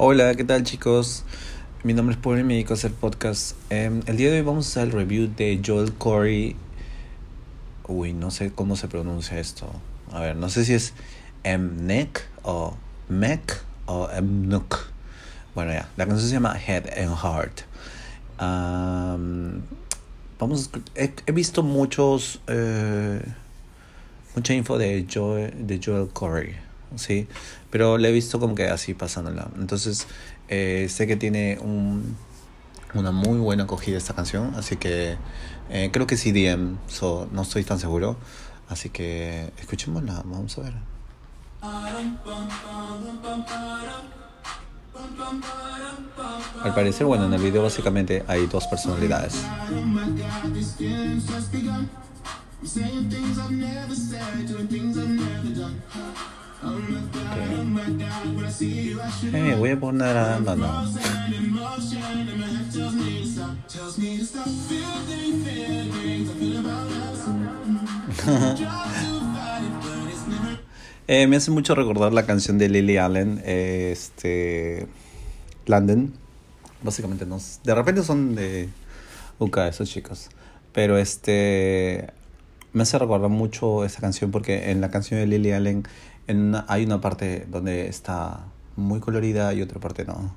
Hola, ¿qué tal chicos? Mi nombre es Paul y me dedico a hacer podcast. Em, el día de hoy vamos a hacer el review de Joel Corey. Uy, no sé cómo se pronuncia esto. A ver, no sé si es Mnek o Mek o Mnuk. Bueno, ya, la canción se llama Head and Heart. vamos, he, he, visto muchos, eh, mucha info de Joel, de Joel Corey, ¿sí? Pero le he visto como que así pasándola. Entonces, eh, sé que tiene un, una muy buena acogida esta canción, así que eh, creo que sí DM, so, no estoy tan seguro. Así que escuchémosla, vamos a ver. Al parecer, bueno, en el video básicamente hay dos personalidades. Okay. Eh, voy a poner a no, no. eh, me hace mucho recordar la canción de Lily Allen, este London. Básicamente no, de repente son de UK esos chicos, pero este me hace recordar mucho esa canción porque en la canción de Lily Allen hay una parte donde está muy colorida y otra parte no.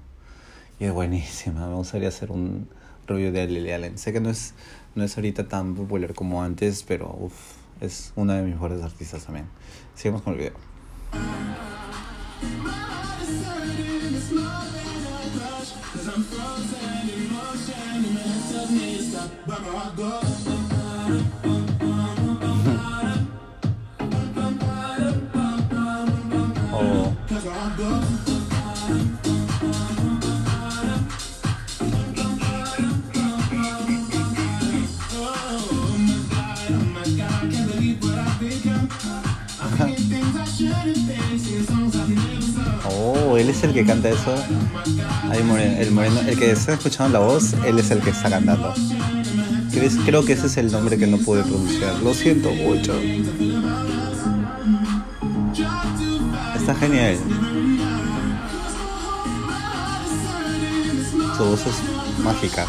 Y es buenísima. Me gustaría hacer un review de Lily Allen. Sé que no es, no es ahorita tan popular como antes, pero uf, es una de mis mejores artistas también. Sigamos con el video. Oh, él es el que canta eso. el, moreno, el que está escuchando la voz, él es el que está cantando. Creo que ese es el nombre que no pude pronunciar. Lo siento mucho. Está genial. Su voz es mágica.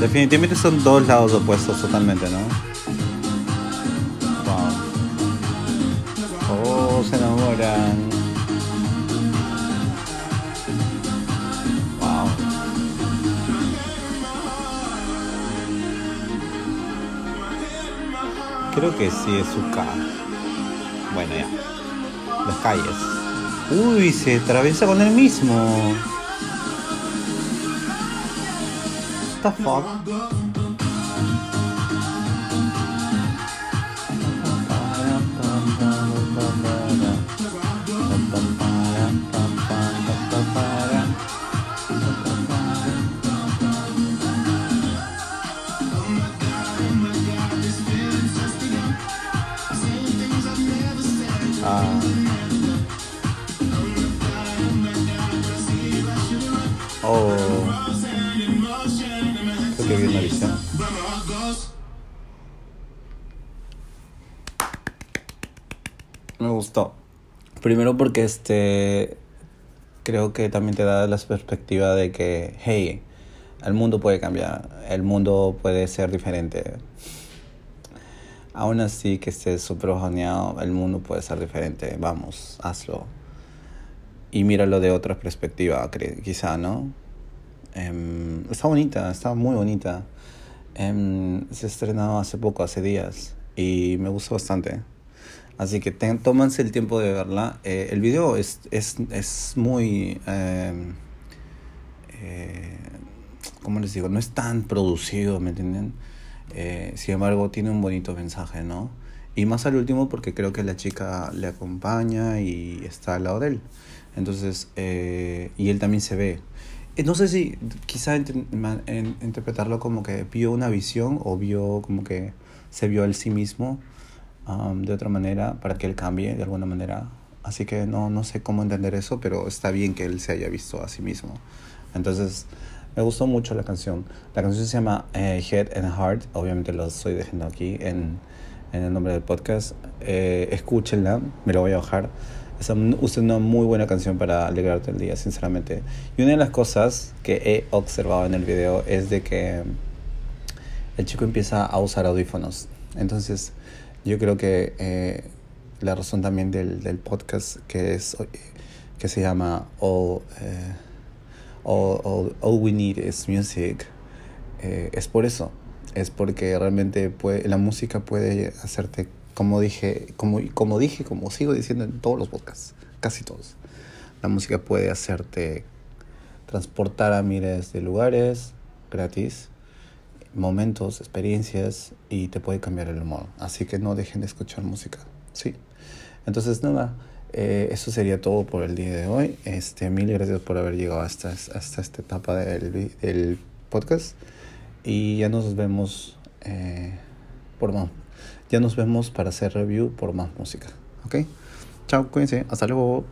Definitivamente son dos lados opuestos totalmente, ¿no? Oh, se enamoran. Wow. Creo que sí es su K. Bueno, ya. Las calles. Uy, se atraviesa con él mismo. the fuck? Oh que vi una. Me gustó. Primero porque este creo que también te da la perspectiva de que, hey, el mundo puede cambiar, el mundo puede ser diferente. Aún así que estés súper bajoneado, el mundo puede ser diferente. Vamos, hazlo. Y míralo de otra perspectiva, quizá, ¿no? Em, está bonita, está muy bonita. Em, se estrenado hace poco, hace días, y me gustó bastante. Así que tómanse el tiempo de verla. Eh, el video es, es, es muy... Em, eh, ¿Cómo les digo? No es tan producido, ¿me entienden? Eh, sin embargo, tiene un bonito mensaje, ¿no? Y más al último porque creo que la chica le acompaña y está al lado de él. Entonces, y él también se ve. Eh, no sé si quizá interpretarlo como que vio una visión o vio como que se vio él sí mismo um, de otra manera para que él cambie de alguna manera. Así que no, no sé cómo entender eso, pero está bien que él se haya visto a sí mismo. Entonces, me gustó mucho la canción. La canción se llama eh, Head and Heart. Obviamente lo estoy dejando aquí en, en el nombre del podcast. Eh, escúchenla, me lo voy a bajar. Es una muy buena canción para alegrarte el día, sinceramente. Y una de las cosas que he observado en el video es de que el chico empieza a usar audífonos. Entonces, yo creo que eh, la razón también del, del, podcast que es que se llama All, eh, all, all, We Need is Music eh, es por eso. Es porque realmente puede, la música puede hacerte como dije, como, como dije, como sigo diciendo en todos los podcasts, casi todos, la música puede hacerte transportar a miles de lugares gratis, momentos, experiencias y te puede cambiar el humor. Así que no dejen de escuchar música, ¿sí? Entonces, nada, eh, eso sería todo por el día de hoy. Este, mil gracias por haber llegado hasta, hasta esta etapa del, del podcast y ya nos vemos eh, por más ya nos vemos para hacer review por más música. ¿Ok? Chao, cuídense. Hasta luego.